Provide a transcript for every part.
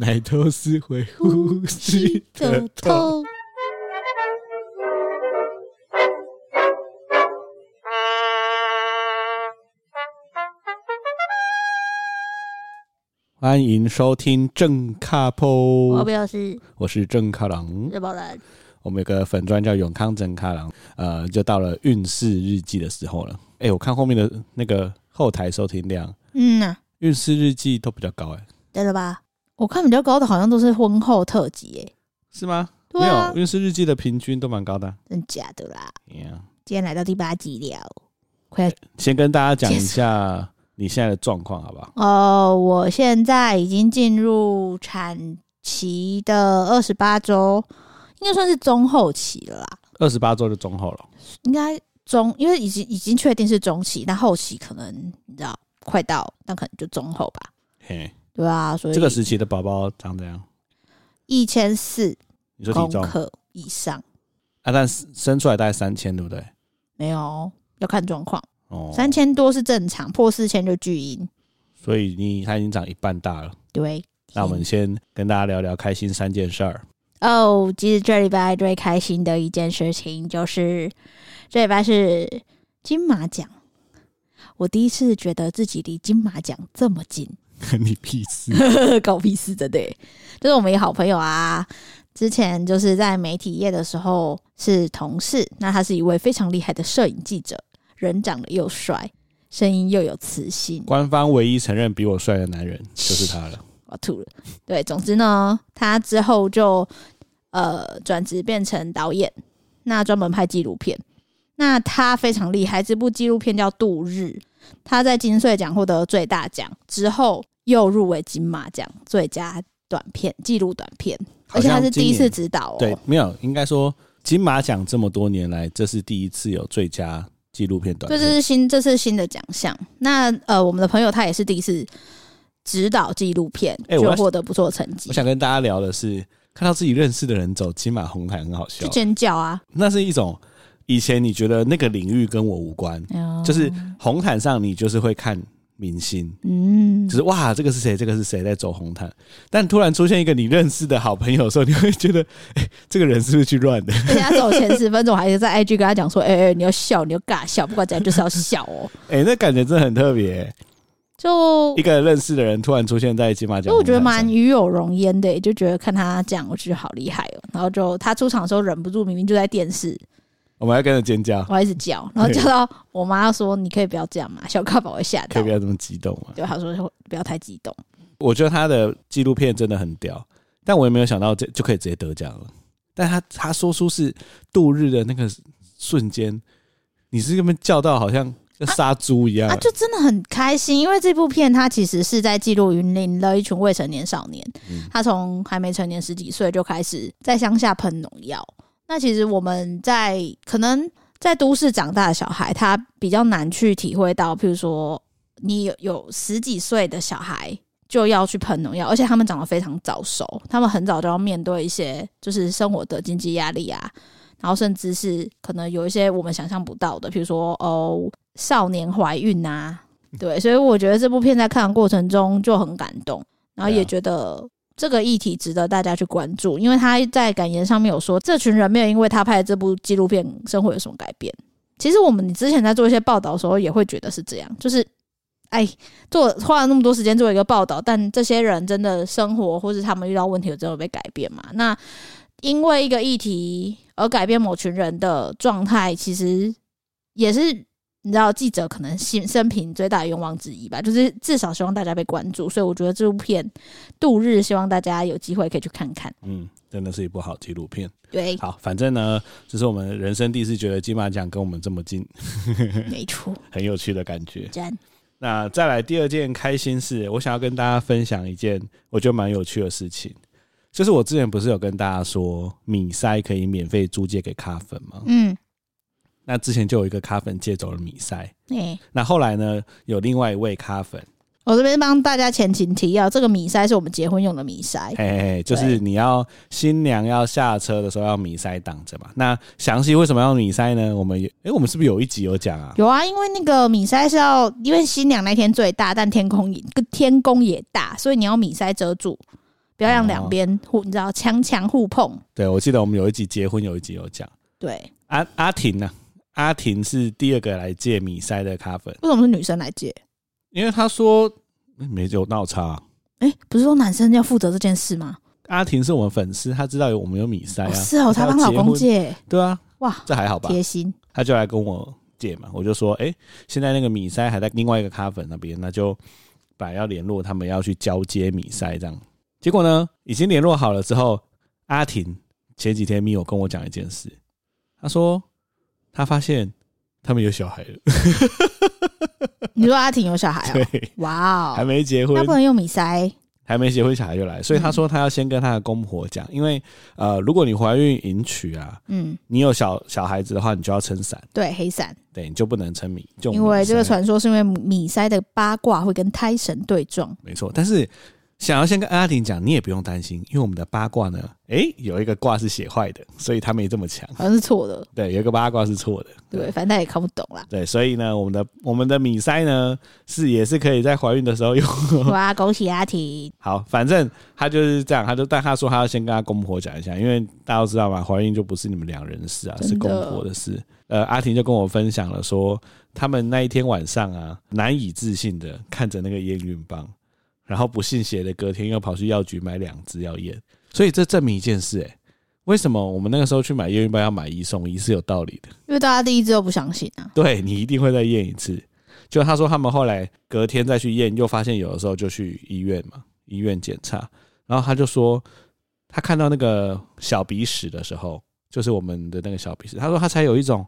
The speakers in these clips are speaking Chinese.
奶头是会呼吸的痛。欢迎收听正卡波，我表示我是正卡郎日宝人。我们有个粉专叫永康正卡郎，呃，就到了运势日记的时候了。哎，我看后面的那个后台收听量，嗯呐，运势日记都比较高哎，对了吧？我看比较高的好像都是婚后特辑，哎，是吗？对啊，没有，运势日记的平均都蛮高的，真假的啦？Yeah. 今天来到第八集了，快先跟大家讲一下你现在的状况好不好？哦，我现在已经进入产期的二十八周，应该算是中后期了啦。二十八周就中后了，应该中，因为已经已经确定是中期，那后期可能你知道快到，那可能就中后吧。嘿。对啊，所以这个时期的宝宝长怎样？一千四，你说体重克以上啊？但生出来大概三千，对不对？没有，要看状况。哦，三千多是正常，破四千就巨婴。所以你他已经长一半大了。对，那我们先跟大家聊聊开心三件事儿。哦，其实这礼拜最开心的一件事情就是这礼拜是金马奖，我第一次觉得自己离金马奖这么近。你屁事，搞屁事的对，就是我们一好朋友啊，之前就是在媒体业的时候是同事，那他是一位非常厉害的摄影记者，人长得又帅，声音又有磁性，官方唯一承认比我帅的男人就是他了，我吐了。对，总之呢，他之后就呃转职变成导演，那专门拍纪录片，那他非常厉害，这部纪录片叫《度日》，他在金穗奖获得最大奖之后。又入围金马奖最佳短片纪录短片，而且他是第一次指导哦。对，没有，应该说金马奖这么多年来，这是第一次有最佳纪录片短片。这是新，这是新的奖项。那呃，我们的朋友他也是第一次指导纪录片，就获得不错的成绩。我想跟大家聊的是，看到自己认识的人走金马红毯，很好笑，就尖叫啊！那是一种以前你觉得那个领域跟我无关，嗯、就是红毯上你就是会看。明星，嗯，就是哇，这个是谁？这个是谁在走红毯？但突然出现一个你认识的好朋友的时候，你会觉得，哎、欸，这个人是不是去乱的？人家走前十分钟，还是在 IG 跟他讲说，哎、欸、哎、欸，你要笑，你要尬笑，不管怎样就是要笑哦。哎、欸，那感觉真的很特别，就一个认识的人突然出现在金马奖，就我觉得蛮与有荣焉的，就觉得看他这样，我觉得好厉害哦。然后就他出场的时候忍不住，明明就在电视。我们要跟着尖叫，我还一直叫，然后叫到我妈说：“你可以不要这样嘛，小咖把我吓到。”可以不要这么激动嘛？对，她说不要太激动。我觉得他的纪录片真的很屌，但我也没有想到这就可以直接得奖了。但他他说出是度日的那个瞬间，你是根本叫到好像要杀猪一样啊，啊！就真的很开心，因为这部片它其实是在记录云林的一群未成年少年，嗯、他从还没成年十几岁就开始在乡下喷农药。那其实我们在可能在都市长大的小孩，他比较难去体会到，譬如说你有有十几岁的小孩就要去喷农药，而且他们长得非常早熟，他们很早就要面对一些就是生活的经济压力啊，然后甚至是可能有一些我们想象不到的，比如说哦少年怀孕啊，对，所以我觉得这部片在看的过程中就很感动，然后也觉得。这个议题值得大家去关注，因为他在感言上面有说，这群人没有因为他拍的这部纪录片生活有什么改变。其实我们之前在做一些报道的时候，也会觉得是这样，就是，哎，做花了那么多时间做一个报道，但这些人真的生活或是他们遇到问题有真的被改变吗？那因为一个议题而改变某群人的状态，其实也是。你知道记者可能心生平最大的愿望之一吧，就是至少希望大家被关注，所以我觉得这部片《度日》希望大家有机会可以去看看。嗯，真的是一部好纪录片。对，好，反正呢，这是我们人生第一次觉得金马奖跟我们这么近，没 错，很有趣的感觉。真。那再来第二件开心事，我想要跟大家分享一件我觉得蛮有趣的事情，就是我之前不是有跟大家说米筛可以免费租借给咖粉吗？嗯。那之前就有一个咖粉借走了米筛，欸、那后来呢，有另外一位咖粉，我这边帮大家前情提要，这个米塞是我们结婚用的米筛，嘿嘿，就是你要新娘要下车的时候要米塞挡着嘛。那详细为什么要米塞呢？我们有，哎、欸，我们是不是有一集有讲啊？有啊，因为那个米塞是要，因为新娘那天最大，但天空也天宫也大，所以你要米塞遮住。不要让两边互，你知道强强互碰。对，我记得我们有一集结婚，有一集有讲。对，阿阿婷呢？阿婷是第二个来借米塞的咖粉，为什么是女生来借？因为她说没有闹差。哎、欸，不是说男生要负责这件事吗？阿婷是我们粉丝，她知道有我们有米塞啊、哦。是哦，她帮老公借。对啊，哇，这还好吧？贴心。她就来跟我借嘛，我就说，哎、欸，现在那个米塞还在另外一个咖粉那边，那就本来要联络他们要去交接米塞这样。结果呢，已经联络好了之后，阿婷前几天密友跟我讲一件事，他说他发现他们有小孩了。你说阿婷有小孩啊、喔？对，哇哦，还没结婚，他不能用米塞。还没结婚，小孩就来，所以他说他要先跟他的公婆讲，因为呃，如果你怀孕迎娶啊，嗯，你有小小孩子的话，你就要撑伞，对，黑伞，对，你就不能撑米，就因为这个传说是因为米塞的八卦会跟胎神对撞，没错，但是。想要先跟阿婷讲，你也不用担心，因为我们的八卦呢，诶、欸，有一个卦是写坏的，所以他没这么强，好像是错的。对，有一个八卦是错的，对，反正他也看不懂啦。对，所以呢，我们的我们的米筛呢，是也是可以在怀孕的时候用。哇，恭喜阿婷！好，反正他就是这样，他就但他说他要先跟他公婆讲一下，因为大家都知道嘛，怀孕就不是你们两人的事啊，是公婆的事。呃，阿婷就跟我分享了说，他们那一天晚上啊，难以置信的看着那个验孕棒。然后不信邪的，隔天又跑去药局买两支要验，所以这证明一件事，哎，为什么我们那个时候去买验孕棒要买一送一是有道理的？因为大家第一支都不相信啊。对，你一定会再验一次。就他说他们后来隔天再去验，又发现有的时候就去医院嘛，医院检查，然后他就说他看到那个小鼻屎的时候，就是我们的那个小鼻屎，他说他才有一种。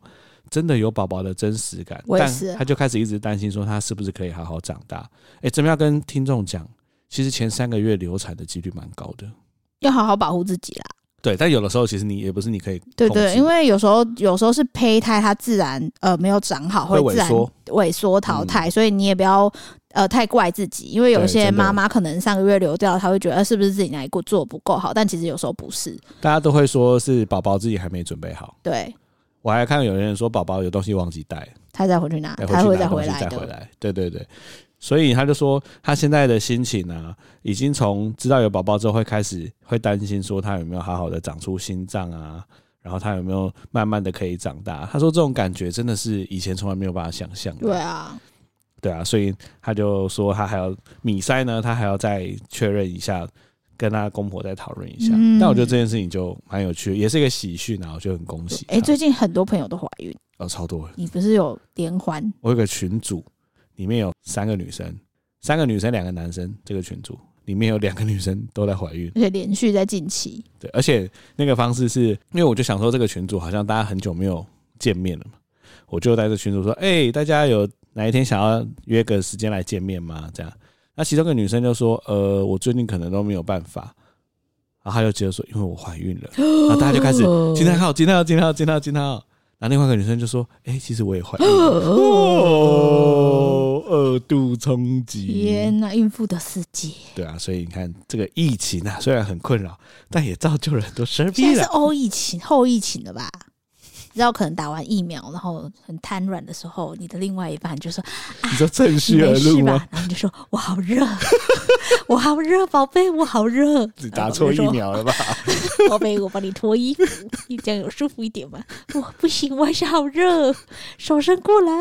真的有宝宝的真实感，但他就开始一直担心说他是不是可以好好长大。哎，怎么样跟听众讲？其实前三个月流产的几率蛮高的，要好好保护自己啦。对，但有的时候其实你也不是你可以对对，因为有时候有时候是胚胎它自然呃没有长好，会自然萎缩淘汰，所以你也不要呃太怪自己，因为有些妈妈可能上个月流掉，她会觉得是不是自己哪一个做不够好，但其实有时候不是，大家都会说是宝宝自己还没准备好。对。我还看到有人说宝宝有东西忘记带，他再回去拿，他会再回来的。对对对，所以他就说他现在的心情啊，已经从知道有宝宝之后会开始会担心说他有没有好好的长出心脏啊，然后他有没有慢慢的可以长大。他说这种感觉真的是以前从来没有办法想象的。对啊，对啊，所以他就说他还要米塞呢，他还要再确认一下。跟他公婆再讨论一下，嗯，但我觉得这件事情就蛮有趣的，也是一个喜讯啊，我觉得很恭喜。哎，最近很多朋友都怀孕哦，超多。你不是有连环？我有个群组，里面有三个女生，三个女生，两个男生。这个群组里面有两个女生都在怀孕，而且连续在近期。对，而且那个方式是因为我就想说，这个群组好像大家很久没有见面了嘛，我就在这群组说，哎，大家有哪一天想要约个时间来见面吗？这样。那其中一个女生就说：“呃，我最近可能都没有办法。”然后她就接着说：“因为我怀孕了。”然后大家就开始惊叹号、惊叹号、惊叹号、惊叹号、惊叹号。然后另外一个女生就说：“哎、欸，其实我也怀孕了。”哦，二度冲击！天哪，孕妇的世界。对啊，所以你看这个疫情啊，虽然很困扰，但也造就了很多生病。现在是后疫情，后疫情了吧？知道可能打完疫苗，然后很瘫软的时候，你的另外一半就说：“你说趁虚而入吗？”然后你就说：“我好热，我好热，宝贝，我好热。”你打错疫苗了吧？宝贝，我帮你脱衣服，你这样有舒服一点吗？我不行，我还是好热，手伸过来。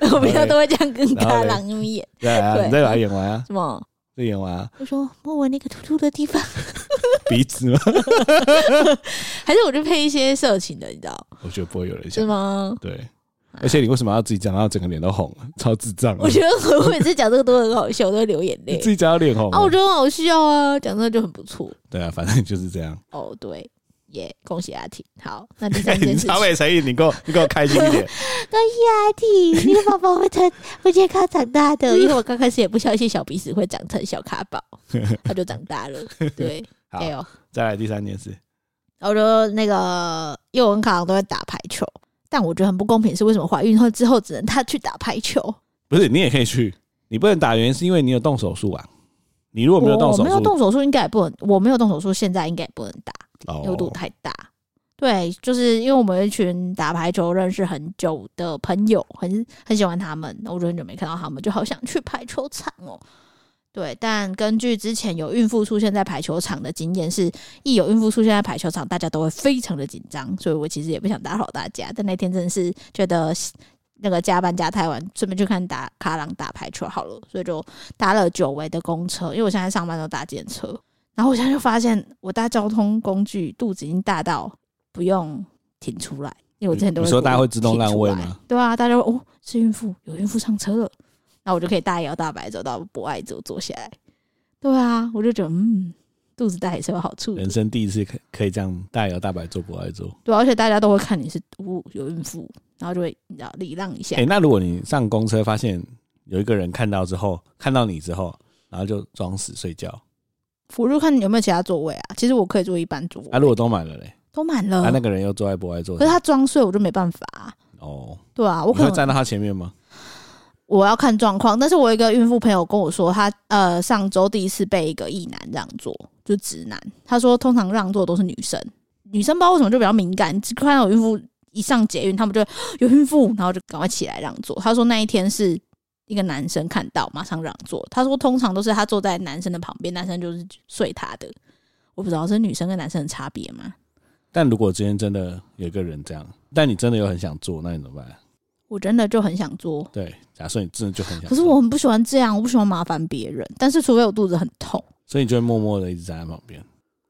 我平常都会这样跟他朗演。对啊，你再把它演完啊？什么？再演完啊？我说摸我那个突突的地方。鼻子吗？还是我就配一些色情的，你知道？我觉得不会有人想，是吗？对，而且你为什么要自己讲到整个脸都红了？超智障！我觉得我每次讲这个都很好笑，我都会流眼泪。自己讲到脸红啊，我觉得很好笑啊，讲这个就很不错。对啊，反正就是这样。哦，对。耶！恭喜阿婷。好，那第三件事情，超没诚意，你给我，你给我开心一点。恭喜阿婷，你的宝宝会成会健康长大的。因为我刚开始也不相信小鼻屎会长成小卡宝，他就长大了。对，好，再来第三件事。我说那个幼文卡都会打排球，但我觉得很不公平，是为什么怀孕后之后只能他去打排球？不是，你也可以去，你不能打原因是因为你有动手术啊。你如果没有动手术，我没有动手术，应该也不能。我没有动手术，现在应该也不能打。流度太大，对，就是因为我们一群打排球认识很久的朋友，很很喜欢他们，我就很久没看到他们，就好想去排球场哦。对，但根据之前有孕妇出现在排球场的经验，是一有孕妇出现在排球场，大家都会非常的紧张，所以我其实也不想打扰大家。但那天真的是觉得那个加班加太晚，顺便去看打卡郎打排球好了，所以就搭了久违的公车。因为我现在上班都搭电车，然后我现在就发现我搭交通工具肚子已经大到不用挺出来，因为我之前都会。你说大家会自动让位吗？对啊，大家哦是孕妇，有孕妇上车了。那我就可以大摇大摆走到博爱座坐下来。对啊，我就觉得嗯，肚子大也是有好处。人生第一次可可以这样大摇大摆坐博爱座。对，而且大家都会看你是哦有孕妇，然后就会你知道礼让一下。哎、欸，那如果你上公车发现有一个人看到之后，看到你之后，然后就装死睡觉，我就看你有没有其他座位啊。其实我可以坐一般座位。啊，如果都满了嘞？都满了。啊，那个人又坐在不爱座。可是他装睡，我就没办法、啊。哦。对啊，我可能会站到他前面吗？我要看状况，但是我有一个孕妇朋友跟我说，她呃上周第一次被一个异男让座，就直男。他说通常让座都是女生，女生不知道为什么就比较敏感，只看到有孕妇一上捷运，他们就有孕妇，然后就赶快起来让座。他说那一天是一个男生看到马上让座。他说通常都是他坐在男生的旁边，男生就是睡他的。我不知道是女生跟男生的差别吗？但如果今天真的有一个人这样，但你真的又很想坐，那你怎么办？我真的就很想做，对，假设你真的就很想做，可是我很不喜欢这样，我不喜欢麻烦别人。但是除非我肚子很痛，所以你就会默默的一直站在旁边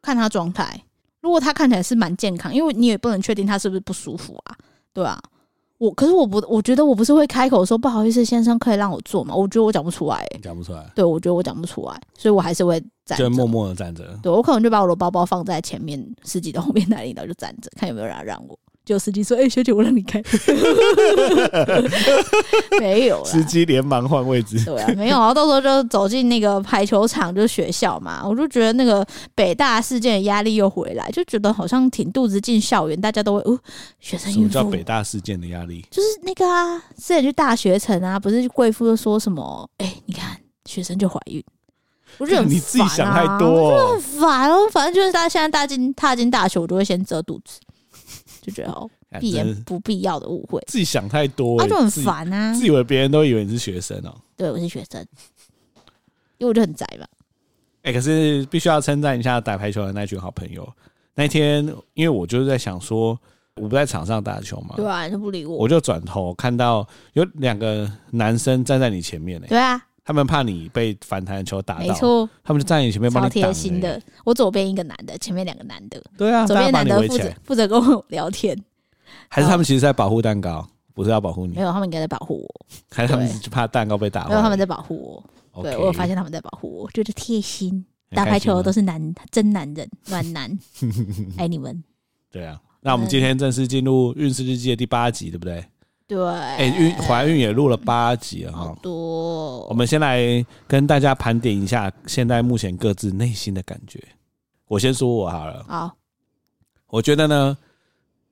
看他状态。如果他看起来是蛮健康，因为你也不能确定他是不是不舒服啊，对啊。我可是我不，我觉得我不是会开口说不好意思，先生可以让我坐吗？我觉得我讲不出来、欸，讲不出来。对，我觉得我讲不出来，所以我还是会站着，就默默的站着。对，我可能就把我的包包放在前面司机的后面那里，然后就站着，看有没有人让我。就司机说：“哎、欸，学姐，我让你开。”没有，司机连忙换位置。对啊，没有啊。到时候就走进那个排球场，就是学校嘛。我就觉得那个北大事件的压力又回来，就觉得好像挺肚子进校园，大家都会哦，学生。什么叫北大事件的压力？就是那个啊，之前去大学城啊，不是贵妇就说什么？哎、欸，你看学生就怀孕，我觉得很、啊、你自己想太多、哦，我觉得很烦哦。反正就是大家现在大进踏进大学，我就会先遮肚子。就觉得哦，避免不必要的误会，自己想太多，他就很烦啊，自以为别人都以为你是学生哦。对，我是学生，因为我就很宅嘛。哎，可是必须要称赞一下打排球的那群好朋友。那天，因为我就是在想说，我不在场上打球嘛，对啊，你不理我，我就转头看到有两个男生站在你前面呢。对啊，他们怕你被反弹球打到，没错，他们就站在你前面帮你挡。超贴心的，我左边一个男的，前面两个男的，对啊，左边男的负责负责跟我聊天。还是他们其实在保护蛋糕，不是要保护你？没有，他们应该在保护我。还是他们就怕蛋糕被打？没有，他们在保护我。对，我有发现他们在保护我，就是贴心。打排球都是男，真男人，暖男，爱你们。对啊，那我们今天正式进入《运势日记》的第八集，对不对？对。哎、欸，孕怀孕也录了八集了哈，好多。我们先来跟大家盘点一下现在目前各自内心的感觉。我先说我好了。好。我觉得呢。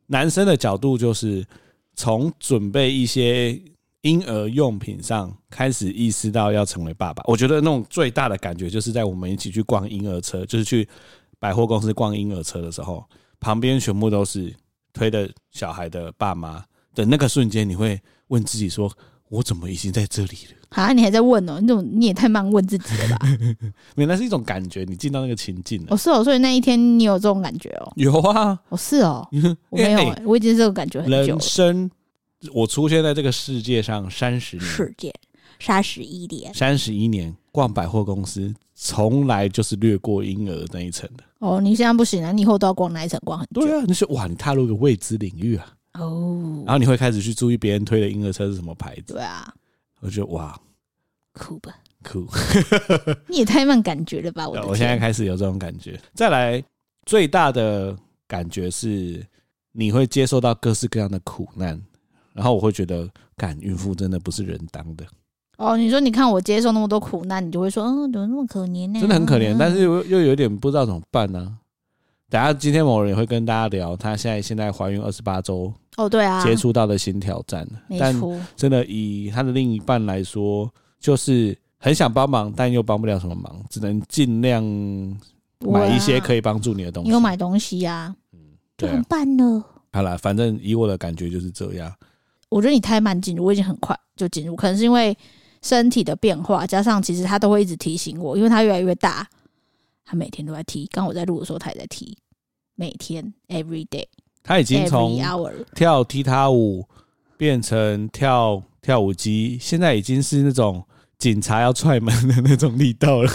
男生的角度就是从准备一些婴儿用品上开始意识到要成为爸爸。我觉得那种最大的感觉就是在我们一起去逛婴儿车，就是去百货公司逛婴儿车的时候，旁边全部都是推的小孩的爸妈的那个瞬间，你会问自己说：“我怎么已经在这里了？”啊，你还在问哦？你怎么你也太慢问自己了吧？没有，那是一种感觉，你进到那个情境了。哦，是哦，所以那一天你有这种感觉哦？有啊，哦是哦，我没有、欸欸，我已经这种感觉很久了。人生，我出现在这个世界上三十年，世界三十一年，三十一年逛百货公司，从来就是略过婴儿那一层的。哦，你现在不行啊，你以后都要逛那一层，逛很久。对啊，你说哇，你踏入一个未知领域啊。哦，然后你会开始去注意别人推的婴儿车是什么牌子。对啊，我觉得哇。酷吧，酷！你也太慢感觉了吧？我我现在开始有这种感觉。再来，最大的感觉是你会接受到各式各样的苦难，然后我会觉得，干孕妇真的不是人当的。哦，你说你看我接受那么多苦难，你就会说，嗯，怎么那么可怜呢？真的很可怜，但是又又有点不知道怎么办呢、啊。等下今天某人也会跟大家聊，她现在现在怀孕二十八周，哦，对啊，接触到的新挑战。但真的以他的另一半来说。就是很想帮忙，但又帮不了什么忙，只能尽量买一些可以帮助你的东西。你有买东西呀？嗯，就很办呢。好了，反正以我的感觉就是这样。我觉得你太慢进入，我已经很快就进入，可能是因为身体的变化，加上其实他都会一直提醒我，因为他越来越大，他每天都在踢。刚我在录的时候，他也在踢，每天 every day。他已经从跳踢踏舞变成跳跳舞机，现在已经是那种警察要踹门的那种力道了。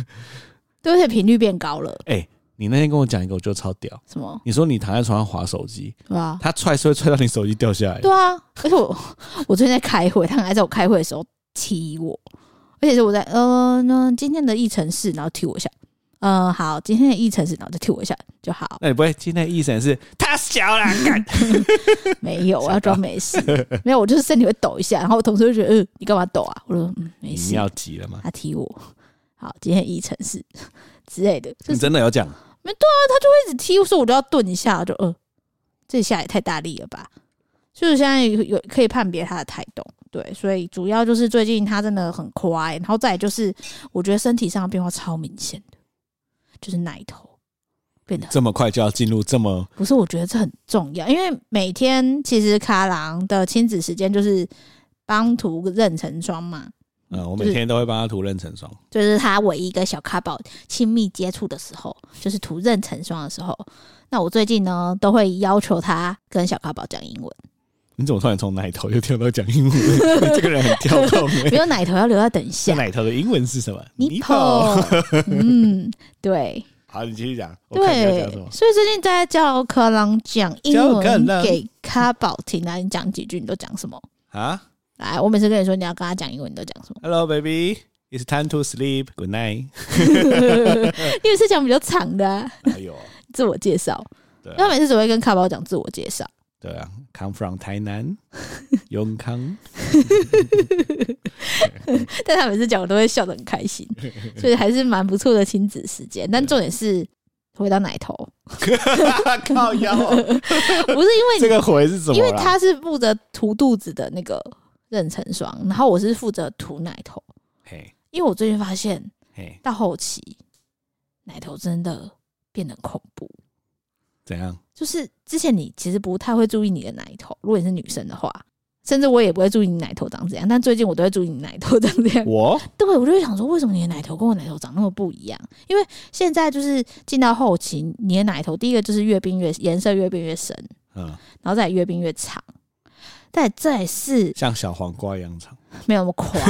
对，而且频率变高了。哎、欸，你那天跟我讲一个，我觉得超屌。什么？你说你躺在床上划手机，对啊，他踹是会踹到你手机掉下来。对啊，而且我 我最近在开会，他还在我开会的时候踢我，而且是我在呃，那今天的议程是，然后踢我一下。嗯、呃，好，今天的议程是，然后再踢我一下就好。那你不会今天的议程是他小了？没有，我要装没事。没有，我就是身体会抖一下，然后我同事就觉得，嗯，你干嘛抖啊？我说，嗯，没事。你要急了吗？他踢我。好，今天议程是之类的。就是、你真的有讲？没对啊，他就会一直踢，我说我就要顿一下，就呃，这下也太大力了吧？就是现在有，有可以判别他的态度。对，所以主要就是最近他真的很快，然后再就是我觉得身体上的变化超明显的。就是奶头变得这么快就要进入这么不是？我觉得这很重要，因为每天其实卡郎的亲子时间就是帮涂妊娠霜嘛。嗯，我每天都会帮他涂妊娠霜，就是他唯一跟小卡宝亲密接触的时候，就是涂妊娠霜的时候。那我最近呢，都会要求他跟小卡宝讲英文。你怎么突然从奶头又跳到讲英文？这个人很跳动。没有奶头要留到等一下。奶头的英文是什么？Nipple。嗯，对。好，你继续讲。对，所以最近在教卡郎讲英文给卡宝听啊，你讲几句，你都讲什么啊？来，我每次跟你说你要跟他讲英文，你都讲什么？Hello, baby. It's time to sleep. Good night. 因为是讲比较长的、啊。还有自我介绍。对，他每次只会跟卡宝讲自我介绍。对啊，Come from 台南，永康。但他每次讲，我都会笑得很开心，所以还是蛮不错的亲子时间。但重点是回到奶头，靠腰，不是因为这个回是怎么？因为他是负责涂肚子的那个妊娠霜，然后我是负责涂奶头。嘿，因为我最近发现，到后期奶头真的变得恐怖。怎样？就是之前你其实不太会注意你的奶头，如果你是女生的话，甚至我也不会注意你奶头长怎样。但最近我都会注意你奶头长怎样。我 对，我就会想说，为什么你的奶头跟我奶头长那么不一样？因为现在就是进到后期，你的奶头第一个就是越变越颜色越变越深，嗯，然后再越变越长，再再是像小黄瓜一样长，没有那么夸。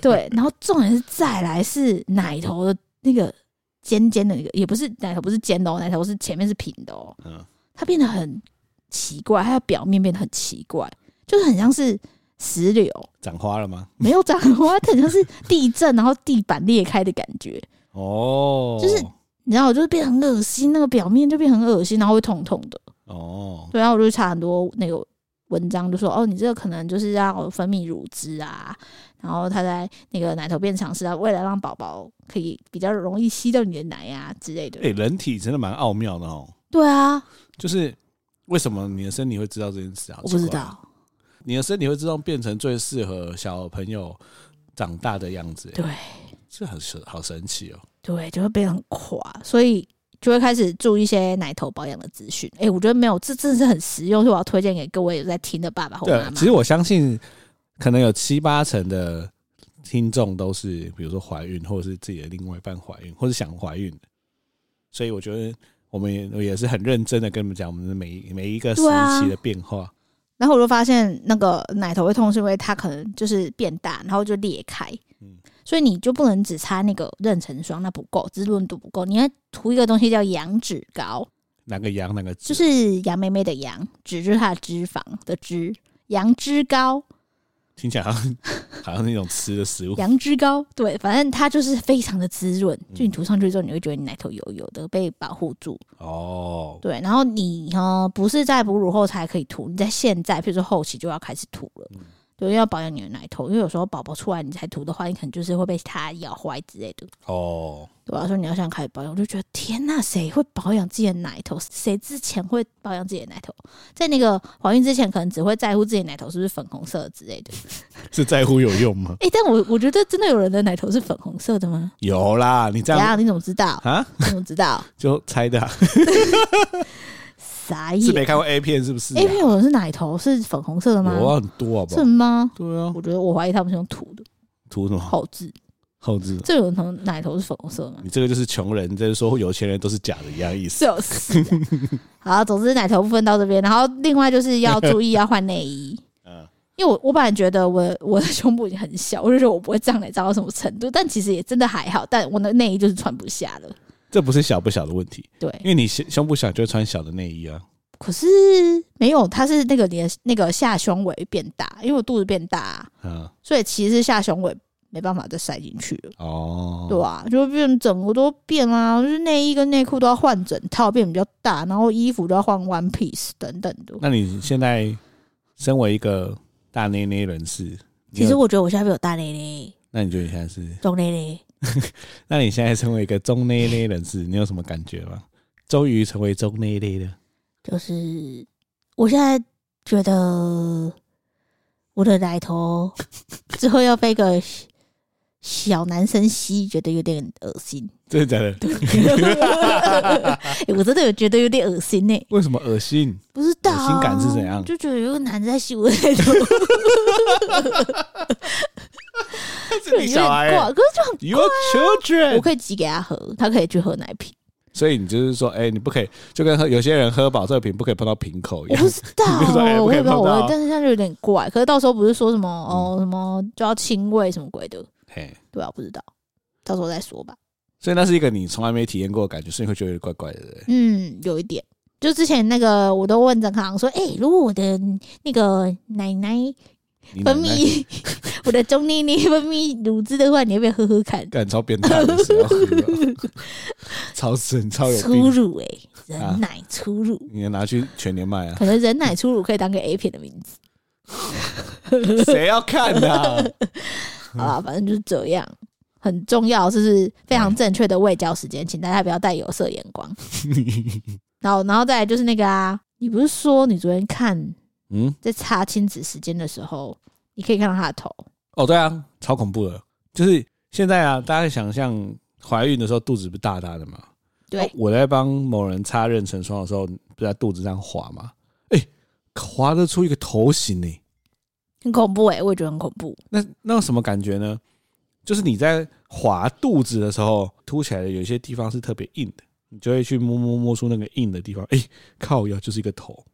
对，然后重点是再来是奶头的那个。尖尖的那个也不是奶头，不是尖的哦，奶头是前面是平的哦。嗯，它变得很奇怪，它的表面变得很奇怪，就是很像是石榴长花了吗？没有长花，它很像是地震，然后地板裂开的感觉。哦，就是你知道，我就是变很恶心，那个表面就变很恶心，然后会痛痛的。哦，对，然后我就查很多那个文章，就说哦，你这个可能就是要分泌乳汁啊。然后他在那个奶头变长是啊，为了让宝宝可以比较容易吸到你的奶呀、啊、之类的。哎、欸，人体真的蛮奥妙的哦。对啊，就是为什么你的身体会知道这件事啊？我不知道，你的身体会自动变成最适合小朋友长大的样子。对，这很神，好神奇哦。对，就会变得很垮，所以就会开始注意一些奶头保养的资讯。哎，我觉得没有，这真的是很实用，所以我要推荐给各位有在听的爸爸或妈妈。对，其实我相信。可能有七八成的听众都是，比如说怀孕，或者是自己的另外一半怀孕，或者想怀孕的，所以我觉得我们也也是很认真的跟你们讲我们的每每一个时期的变化。啊、然后我就发现那个奶头会痛，是因为它可能就是变大，然后就裂开。嗯，所以你就不能只擦那个妊娠霜，那不够，滋润度不够，你要涂一个东西叫羊脂膏。哪个羊？哪个脂？就是羊妹妹的羊，脂就是它的脂肪的脂，羊脂膏。听起来好像好像那种吃的食物，羊脂膏，对，反正它就是非常的滋润。就你涂上去之后，你会觉得你奶头油油的，被保护住。哦，对，然后你呢不是在哺乳后才可以涂，你在现在，比如说后期就要开始涂了。嗯对，要保养你的奶头，因为有时候宝宝出来你才涂的话，你可能就是会被它咬坏之类的。哦，对吧？所以你要现在开始保养，我就觉得天呐，谁会保养自己的奶头？谁之前会保养自己的奶头？在那个怀孕之前，可能只会在乎自己的奶头是不是粉红色之类的。是在乎有用吗？哎、欸，但我我觉得真的有人的奶头是粉红色的吗？有啦，你这样，你怎么知道啊？你怎么知道？就猜的、啊。啥意思？是没看过 A 片是不是、啊、？A 片有的是奶头是粉红色的吗？有啊，很多好不好？是吗？对啊，我觉得我怀疑他们是用涂的。涂什么后置。后置，这有什奶头是粉红色吗？你这个就是穷人，就是说有钱人都是假的一样意思。就是。好，总之奶头部分到这边，然后另外就是要注意要换内衣。嗯，因为我我本来觉得我我的胸部已经很小，我就觉得我不会胀奶胀到什么程度，但其实也真的还好。但我的内衣就是穿不下了。这不是小不小的问题，对，因为你胸胸部小就会穿小的内衣啊。可是没有，它是那个你的那个下胸围变大，因为我肚子变大，啊，嗯，所以其实下胸围。没办法再塞进去了哦，对啊，就会变整个都变啊，就是内衣跟内裤都要换整套，变比较大，然后衣服都要换 one piece 等等的。那你现在身为一个大内内人士，其实我觉得我现在没有大内内。那你觉得你现在是中内内？那你现在成为一个中内内人士，你有什么感觉吗？终于成为中内内的，就是我现在觉得我的奶头之后要背个。小男生吸觉得有点恶心，真的假的？对 我真的有觉得有点恶心呢、欸。为什么恶心？不知道、啊，恶心感是怎样？就觉得有个男的在吸我的奶头，是你小孩、欸，可是就很我可以挤给他喝，他可以去喝奶瓶。所以你就是说，哎、欸，你不可以，就跟喝有些人喝保特瓶不可以碰到瓶口一样。我不知道，欸、我也不知道，我但是现在就有点怪。可是到时候不是说什么、嗯、哦什么就要亲喂什么鬼的。嘿，对啊，不知道，到时候再说吧。所以那是一个你从来没体验过的感觉，所以会觉得怪怪的。嗯，有一点。就之前那个，我都问张康说：“哎、欸，如果我的那个奶奶分泌，奶 奶我的中妮妮分泌乳汁的话，你要不要喝喝看？”干超变态的，超神，超有粗乳哎、欸，人奶粗乳，你要拿去全年卖啊？可能人奶粗乳可以当个 A 片的名字，谁要看啊？好啦，反正就是这样，很重要，就是非常正确的喂教时间，请大家不要带有色眼光。然后，然后再来就是那个啊，你不是说你昨天看，嗯，在查亲子时间的时候，你可以看到他的头。哦，对啊，超恐怖的。就是现在啊，大家想象怀孕的时候肚子不大大的嘛？对。我在帮某人擦妊娠霜的时候，不在肚子上划嘛？哎，划得出一个头型呢、欸。很恐怖哎、欸，我也觉得很恐怖。那那有什么感觉呢？就是你在滑肚子的时候，凸起来的有些地方是特别硬的，你就会去摸摸摸出那个硬的地方。哎、欸，靠腰就是一个头，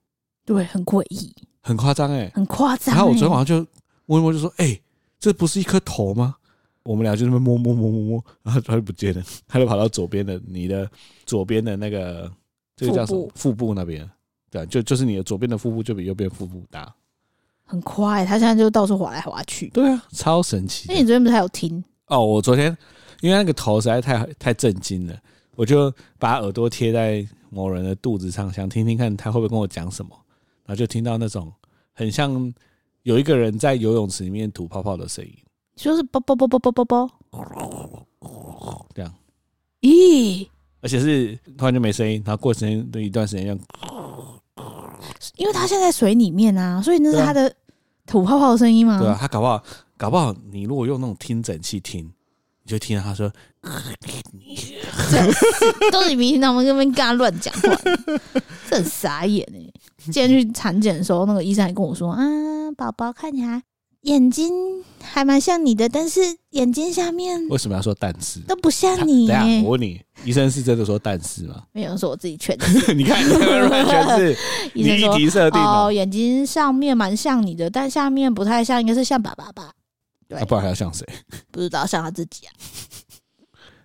对，很诡异，很夸张哎，很夸张、欸。然后我昨天晚上就摸一摸，就说：“哎、欸，这不是一颗头吗？”我们俩就那么摸摸摸摸摸，然后他就不见了，他就跑到左边的你的左边的那个这个叫什么腹部那边，对，就就是你的左边的腹部就比右边腹部大。很快，他现在就到处滑来滑去。对啊，超神奇。那你昨天不是还有听？哦，我昨天因为那个头实在太太震惊了，我就把耳朵贴在某人的肚子上，想听听看他会不会跟我讲什么。然后就听到那种很像有一个人在游泳池里面吐泡泡的声音，就是啵啵啵啵啵啵啵，这样。咦？而且是突然就没声音，然后过时间的一段时间这样。因为他现在在水里面啊，所以那是他的吐泡泡的声音吗？对啊，他搞不好，搞不好，你如果用那种听诊器听，你就听到他说：“ 都是你明星他们那边跟他乱讲话，这很傻眼哎！今天去产检的时候，那个医生还跟我说：“啊，宝宝看起来。”眼睛还蛮像你的，但是眼睛下面为什么要说但是都不像你？等下我问你，医生是真的说但是吗？没有，说我自己劝的。你看，你完全是你议题设定哦。眼睛上面蛮像你的，但下面不太像，应该是像爸爸吧？对，不然还要像谁？不知道，像他自己啊。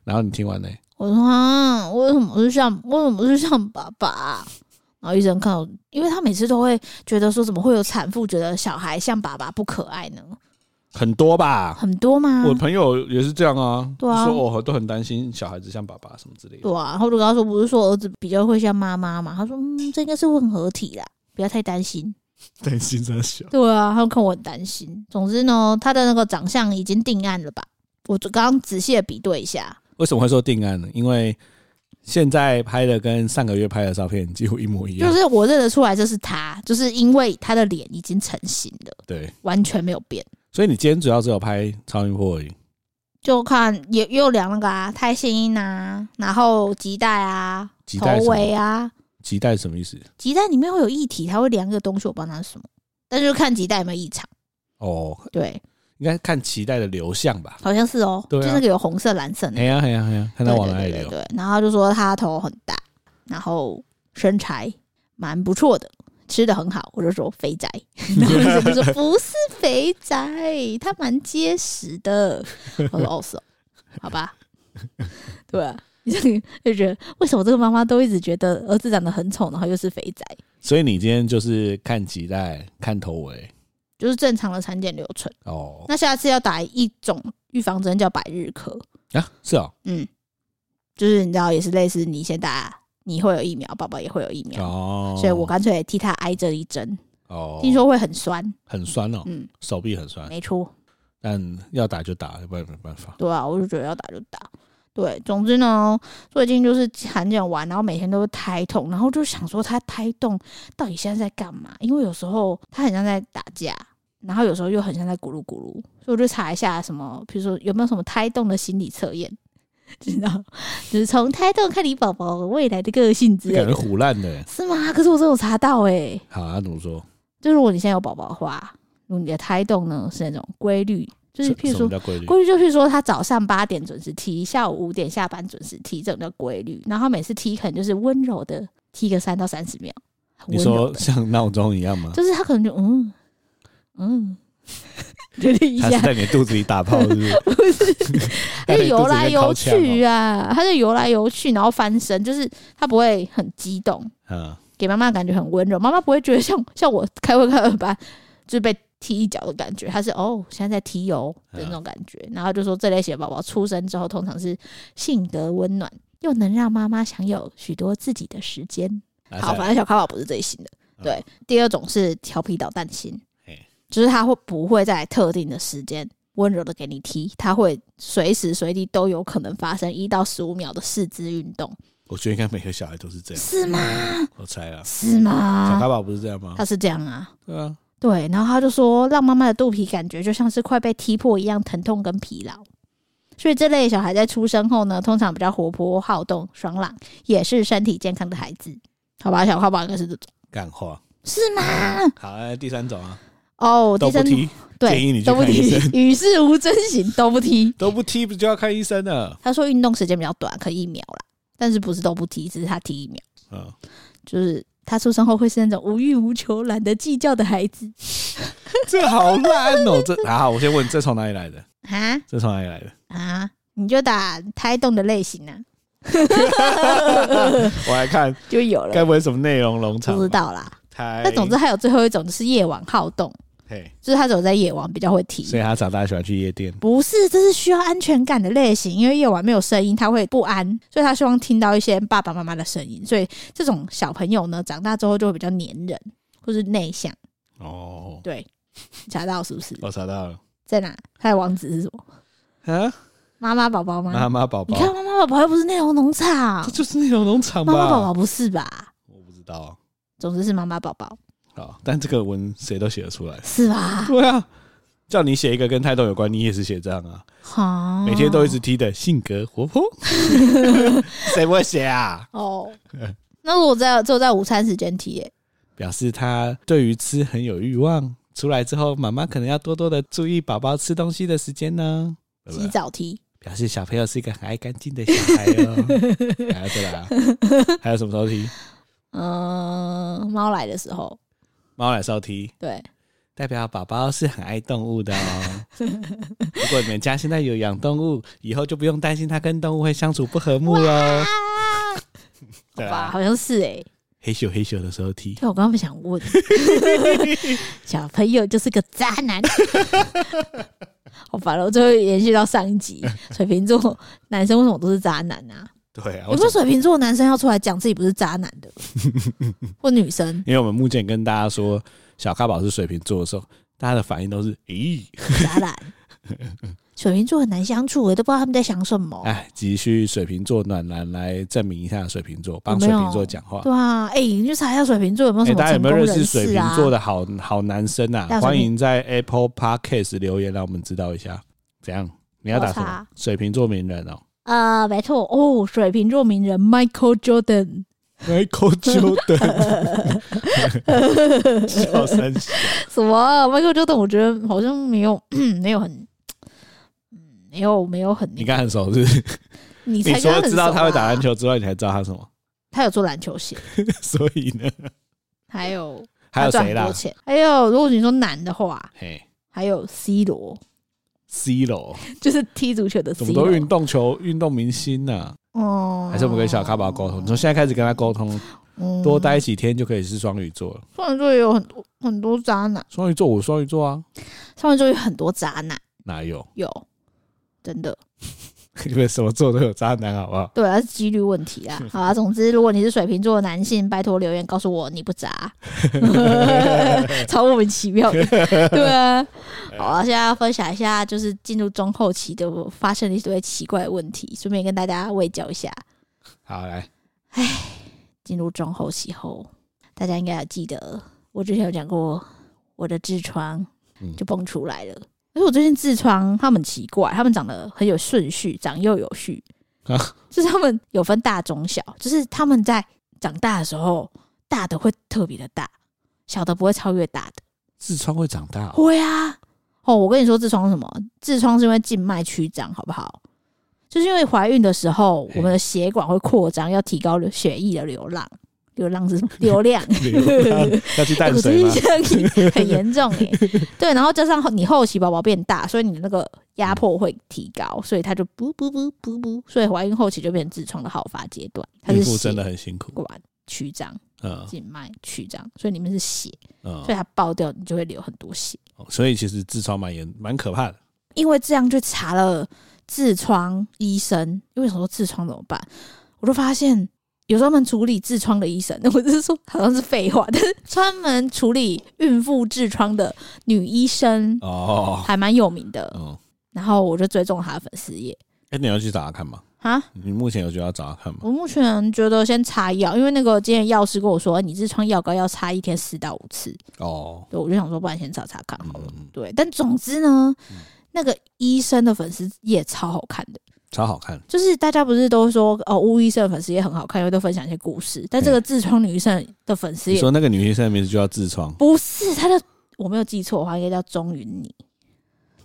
然后你听完呢？我说啊，为什么是像？为什么是像爸爸？然后医生看到，因为他每次都会觉得说，怎么会有产妇觉得小孩像爸爸不可爱呢？很多吧，很多吗？我朋友也是这样啊，对啊，说我都很担心小孩子像爸爸什么之类的。对啊，然后就跟他说，不是说儿子比较会像妈妈嘛？他说，嗯，这应该是混合体啦，不要太担心。担心这小？对啊，他们看我很担心。总之呢，他的那个长相已经定案了吧？我刚刚仔细的比对一下，为什么会说定案呢？因为。现在拍的跟上个月拍的照片几乎一模一样，就是我认得出来这是他，就是因为他的脸已经成型了，对，完全没有变。所以你今天主要只有拍超音波而已，就看也也有量那个啊，胎心音啊，然后脐带啊，头围啊，脐带什么意思？脐带里面会有液体，它会量一个东西，我不知道那是什么，但是就看脐带有没有异常。哦，对，应该看脐带的流向吧？好像是哦，对、啊，就那个有红色、蓝色的。哎呀哎呀哎呀，看他往哪里流。对，对，对，对，然后他就说他头很大，然后身材蛮不错的，吃的很好。我就说肥宅，然后就说不是肥宅，他蛮结实的。我说哦，是哦，好吧，对啊。就觉得为什么这个妈妈都一直觉得儿子长得很丑，然后又是肥仔？所以你今天就是看脐带、看头围，就是正常的产检流程哦。那下次要打一种预防针，叫百日咳啊？是哦，嗯，就是你知道，也是类似你先打，你会有疫苗，宝宝也会有疫苗哦。所以我干脆替他挨这一针哦。听说会很酸，很酸哦，嗯，手臂很酸，没错。但要打就打，要不然没办法。对啊，我就觉得要打就打。对，总之呢，最近就是产检完，然后每天都是胎动，然后就想说他胎动到底现在在干嘛？因为有时候他很像在打架，然后有时候又很像在咕噜咕噜，所以我就查一下什么，比如说有没有什么胎动的心理测验，知道？就是从胎动看你宝宝未来的个性之类的。感觉虎烂的，是吗？可是我这有查到哎、欸。好啊，怎么说？就如果你现在有宝宝的话，如果你的胎动呢是那种规律。就是譬如说，规律就譬如说，他早上八点准时踢，下午五点下班准时踢，这种叫规律。然后每次踢可能就是温柔的踢个三到三十秒。你说像闹钟一样吗？就是他可能就嗯嗯，就一下。他是在你肚子里打炮是不是？不是，他就游来游去啊，他就游来游去，然后翻身，就是他不会很激动，嗯，给妈妈感觉很温柔。妈妈不会觉得像像我开会开二班就是被。踢一脚的感觉，他是哦，现在在踢油的那种感觉，然后就说这类型的宝宝出生之后，通常是性格温暖，又能让妈妈享有许多自己的时间。好，反正小咖宝不是这一型的。对，第二种是调皮捣蛋型，就是他会不会在特定的时间温柔的给你踢，他会随时随地都有可能发生一到十五秒的四肢运动。我觉得应该每个小孩都是这样，是吗？我猜啊，是吗？小咖宝不是这样吗？他是这样啊，对啊。对，然后他就说，让妈妈的肚皮感觉就像是快被踢破一样疼痛跟疲劳，所以这类小孩在出生后呢，通常比较活泼好动、爽朗，也是身体健康的孩子。好吧，小花宝应该是这种干话，是吗？好，来第三种啊，哦，都不踢，对，建议你都不踢，与世无争型，都不踢，都不踢，不就要看医生了？他说运动时间比较短，可以一秒啦，但是不是都不踢，只是他踢一秒，嗯，就是。他出生后会是那种无欲无求、懒得计较的孩子，这好烂哦！这啊，我先问，这从哪里来的啊？这从哪里来的啊？你就打胎动的类型啊！我来看 就有了，该不会什么内容农场？不知道啦。那总之还有最后一种，就是夜晚好动。嘿，就是他走在夜晚比较会提，所以他长大喜欢去夜店。不是，这是需要安全感的类型，因为夜晚没有声音，他会不安，所以他希望听到一些爸爸妈妈的声音。所以这种小朋友呢，长大之后就会比较黏人，或是内向。哦，对，查到是不是？我查到了，在哪？他的网址是什么？啊，妈妈宝宝吗？妈妈宝宝，你看妈妈宝宝又不是内容农场，这就是内容农场吧？妈妈宝宝不是吧？我不知道，总之是妈妈宝宝。但这个文谁都写得出来，是吧？对啊，叫你写一个跟胎动有关，你也是写这样啊。好，每天都一直踢的性格活泼，谁不会写啊？哦，那如果在只有在午餐时间踢，表示他对于吃很有欲望。出来之后，妈妈可能要多多的注意宝宝吃东西的时间呢。洗澡踢，表示小朋友是一个很爱干净的小孩哦。还有这个，还有什么时候踢？嗯，猫来的时候。猫来收踢，对，代表宝宝是很爱动物的哦。如果你们家现在有养动物，以后就不用担心它跟动物会相处不和睦喽。对吧？好像是哎。嘿咻嘿咻的时候踢。对，我刚刚想问，小朋友就是个渣男。好烦了，我最后延续到上一集，水瓶座男生为什么都是渣男啊？对啊，有没有水瓶座男生要出来讲自己不是渣男的，或女生？因为我们目前跟大家说小咖宝是水瓶座的时候，大家的反应都是咦，渣男。水瓶座很难相处，我都不知道他们在想什么。哎，急需水瓶座暖男来证明一下水瓶座，帮水瓶座讲话。对啊，哎、欸，你去查一下水瓶座有没有什么、啊欸？大家有没有认识水瓶座的好好男生啊？欢迎在 Apple Podcast 留言，让我们知道一下。怎样？你要打什么？水瓶座名人哦。啊，没错哦，水瓶座名人 Michael Jordan，Michael Jordan，笑三小什么？Michael Jordan，我觉得好像没有，没有很，没有没有很。你跟他很熟是不是？你才你除了知道他会打篮球之外，你还知道他什么？他有做篮球鞋，所以呢，还有还有谁啦？还有，如果你说男的话，嘿，还有 C 罗，C 罗 就是踢足球的 C 罗，怎么都运动球运动明星呢、啊？哦、嗯，还是我们跟小咖宝沟通，从现在开始跟他沟通，嗯、多待几天就可以是双鱼座了。双鱼座也有很多很多渣男，双鱼座我双鱼座啊，双鱼座有很多渣男，哪有？有，真的。因为什么座都有渣男，好不好？对啊，是几率问题啊。好啊，总之，如果你是水瓶座的男性，拜托留言告诉我你不渣，超莫名其妙的。对啊，好啊，现在要分享一下，就是进入中后期的发生了一堆奇怪的问题，顺便跟大家卫教一下。好，来，哎，进入中后期后，大家应该还记得，我之前有讲过，我的痔疮就蹦出来了。嗯因为我最近痔疮，他们很奇怪，他们长得很有顺序，长幼有序，啊、就是他们有分大、中、小，就是他们在长大的时候，大的会特别的大，小的不会超越大的。痔疮会长大、哦？会啊！哦，我跟你说，痔疮是什么？痔疮是因为静脉曲张，好不好？就是因为怀孕的时候，我们的血管会扩张，要提高血液的流量。流浪是什么？流量 要去 淡水吗？很严重哎，对，然后加上你后期宝宝变大，所以你的那个压迫会提高，所以它就不不不不不，所以怀孕后期就变成痔疮的好发阶段。孕妇真的很辛苦，管曲张，嗯，静脉曲张，所以里面是血，所以它爆掉，你就会流很多血。所以其实痔疮蛮严蛮可怕的。因为这样就查了痔疮医生，因为什么痔疮怎么办？我就发现。有专门处理痔疮的医生，我就是说好像是废话，但是专门处理孕妇痔疮的女医生哦，还蛮有名的。哦，然后我就追踪她的粉丝页。哎，你要去找她看吗？啊？你目前有觉得要找她看吗？我目前觉得先擦药，因为那个今天药师跟我说，你痔疮药膏要擦一天四到五次。哦，对，我就想说，不然先擦擦看好了。嗯、对，但总之呢，嗯、那个医生的粉丝页超好看的。超好看，就是大家不是都说哦，巫医生的粉丝也很好看，因为都分享一些故事。但这个痔疮女医生的粉丝，你说那个女医生的名字就叫痔疮？不是，她的我没有记错的话，应该叫钟云妮。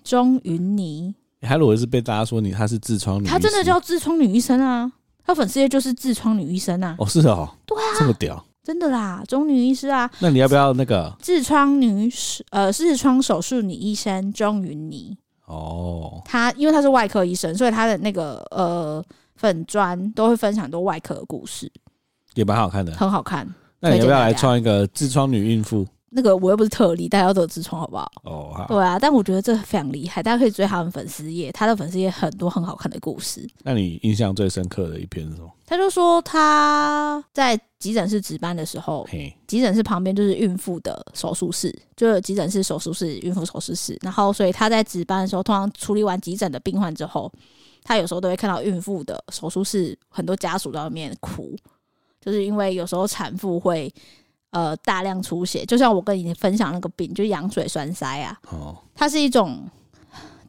钟云妮，还如果是被大家说你她是痔疮女，她真的叫痔疮女医生啊？她粉丝页就是痔疮女医生啊？哦，是哦，对啊，这么屌，真的啦，钟女医师啊？那你要不要那个痔疮女呃痔疮手术女医生钟云妮？哦，他因为他是外科医生，所以他的那个呃粉砖都会分享很多外科的故事，也蛮好看的，很好看。那你要不要来创一个痔疮女孕妇？那个我又不是特例，大家都有痔疮，好不好？哦，好。对啊，但我觉得这非常厉害，大家可以追他们粉丝页，他的粉丝页很多很好看的故事。那你印象最深刻的一篇是什么？他就说他在急诊室值班的时候，急诊室旁边就是孕妇的手术室，就是急诊室手术室、孕妇手术室。然后，所以他在值班的时候，通常处理完急诊的病患之后，他有时候都会看到孕妇的手术室很多家属在外面哭，就是因为有时候产妇会。呃，大量出血，就像我跟你分享那个病，就羊水栓塞啊。哦，它是一种，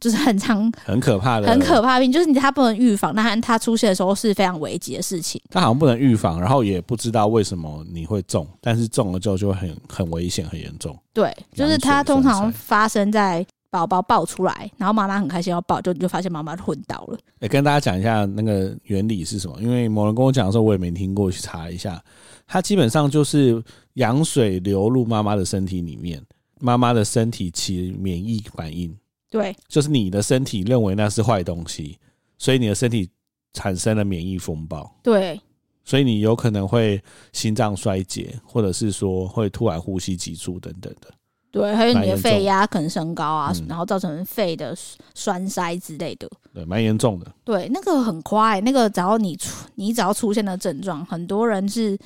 就是很常、很可怕的、很可怕的病，就是你它不能预防，但它出现的时候是非常危急的事情。它好像不能预防，然后也不知道为什么你会中，但是中了之后就会很很危险、很严重。对，就是它通常发生在宝宝抱出来，然后妈妈很开心要抱，就就发现妈妈昏倒了。欸，跟大家讲一下那个原理是什么？因为某人跟我讲的时候，我也没听过，去查一下。它基本上就是羊水流入妈妈的身体里面，妈妈的身体起免疫反应。对，就是你的身体认为那是坏东西，所以你的身体产生了免疫风暴。对，所以你有可能会心脏衰竭，或者是说会突然呼吸急促等等的。对，还有你的肺压可能升高啊，嗯、然后造成肺的栓塞之类的。对，蛮严重的。对，那个很快，那个只要你出，你只要出现了症状，很多人是。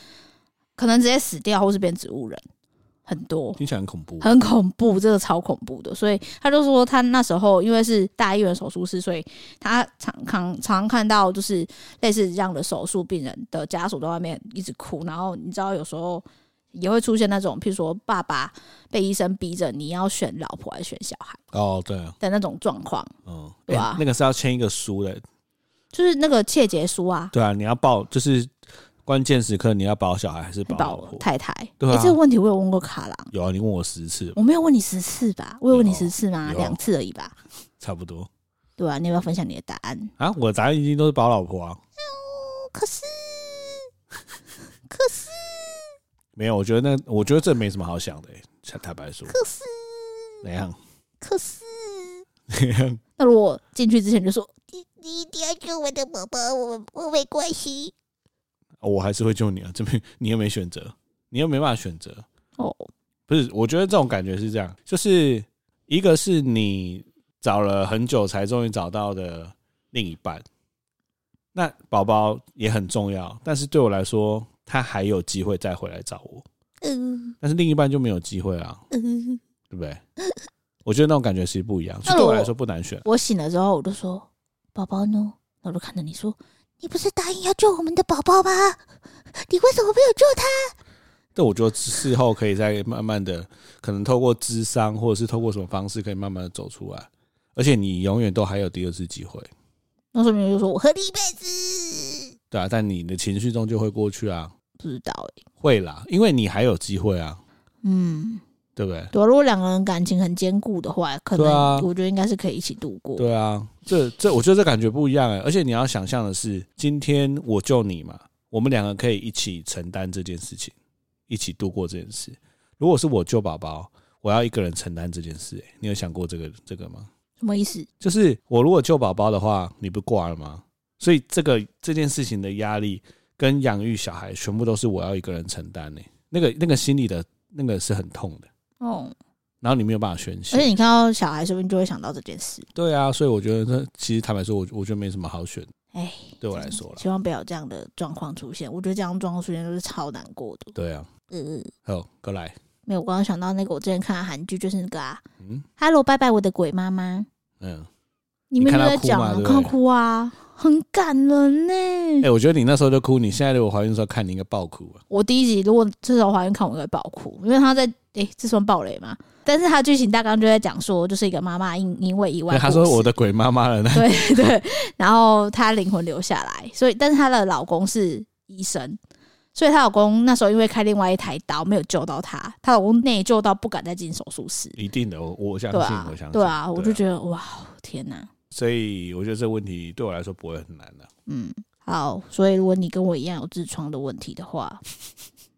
可能直接死掉，或是变植物人，很多。听起来很恐怖，很恐怖，这个超恐怖的。所以他就说，他那时候因为是大医院手术室，所以他常常常看到就是类似这样的手术病人的家属在外面一直哭，然后你知道有时候也会出现那种，譬如说爸爸被医生逼着你要选老婆还是选小孩。哦，对。啊的那种状况，嗯，对吧？那个是要签一个书的，就是那个切结书啊，对啊，你要报就是。关键时刻你要保小孩还是保太太？对啊，欸，这个问题我有问过卡郎。有啊，你问我十次，我没有问你十次吧？我有问你十次吗？两次而已吧。差不多。对啊，你要不要分享你的答案啊？我的答案一定都是保老婆啊。哦，可是，可是没有，我觉得那我觉得这没什么好想的，坦坦白说。可是怎样？可是那如果进去之前就说你你一定要救我的宝宝，我我没关系。我还是会救你啊！这边你又没选择，你又没办法选择哦。不是，我觉得这种感觉是这样，就是一个是你找了很久才终于找到的另一半，那宝宝也很重要，但是对我来说，他还有机会再回来找我。嗯，但是另一半就没有机会啊，嗯，对不对？我觉得那种感觉其实不一样，所以对我来说不难选。我醒了之后，我就说：“宝宝呢？”我就看着你说。你不是答应要救我们的宝宝吗？你为什么没有救他？但我觉得事后可以再慢慢的，可能透过智商，或者是透过什么方式，可以慢慢的走出来。而且你永远都还有第二次机会。那说明就说我和你一辈子。对啊，但你的情绪中就会过去啊。不知道哎、欸。会啦，因为你还有机会啊。嗯。对不对？对，如果两个人感情很坚固的话，可能我觉得应该是可以一起度过。对啊，这这我觉得这感觉不一样哎。而且你要想象的是，今天我救你嘛，我们两个可以一起承担这件事情，一起度过这件事。如果是我救宝宝，我要一个人承担这件事，哎，你有想过这个这个吗？什么意思？就是我如果救宝宝的话，你不挂了吗？所以这个这件事情的压力跟养育小孩，全部都是我要一个人承担呢。那个那个心里的那个是很痛的。哦，然后你没有办法宣泄，而且你看到小孩，说不定就会想到这件事。对啊，所以我觉得这其实坦白说，我我觉得没什么好选。哎，对我来说，希望不要有这样的状况出现。我觉得这样状况出现都是超难过的。对啊，嗯，好，过来。没有，我刚刚想到那个，我之前看的韩剧就是那个啊，嗯，Hello，拜拜，我的鬼妈妈。嗯，你们有在讲啊？看哭啊，很感人呢。哎，我觉得你那时候就哭，你现在如果怀孕的时候看，你应该爆哭啊。我第一集如果这时候怀孕看，我应该爆哭，因为他在。诶、欸，这算暴雷吗？但是他剧情大纲就在讲说，就是一个妈妈因因为意外，他说我的鬼妈妈了呢。对对，然后她灵魂留下来，所以但是她的老公是医生，所以她老公那时候因为开另外一台刀没有救到她，她老公内疚到不敢再进手术室。一定的，我我相信，啊、我相信，对啊，我就觉得哇，天哪！所以我觉得这个问题对我来说不会很难的。嗯，好，所以如果你跟我一样有痔疮的问题的话。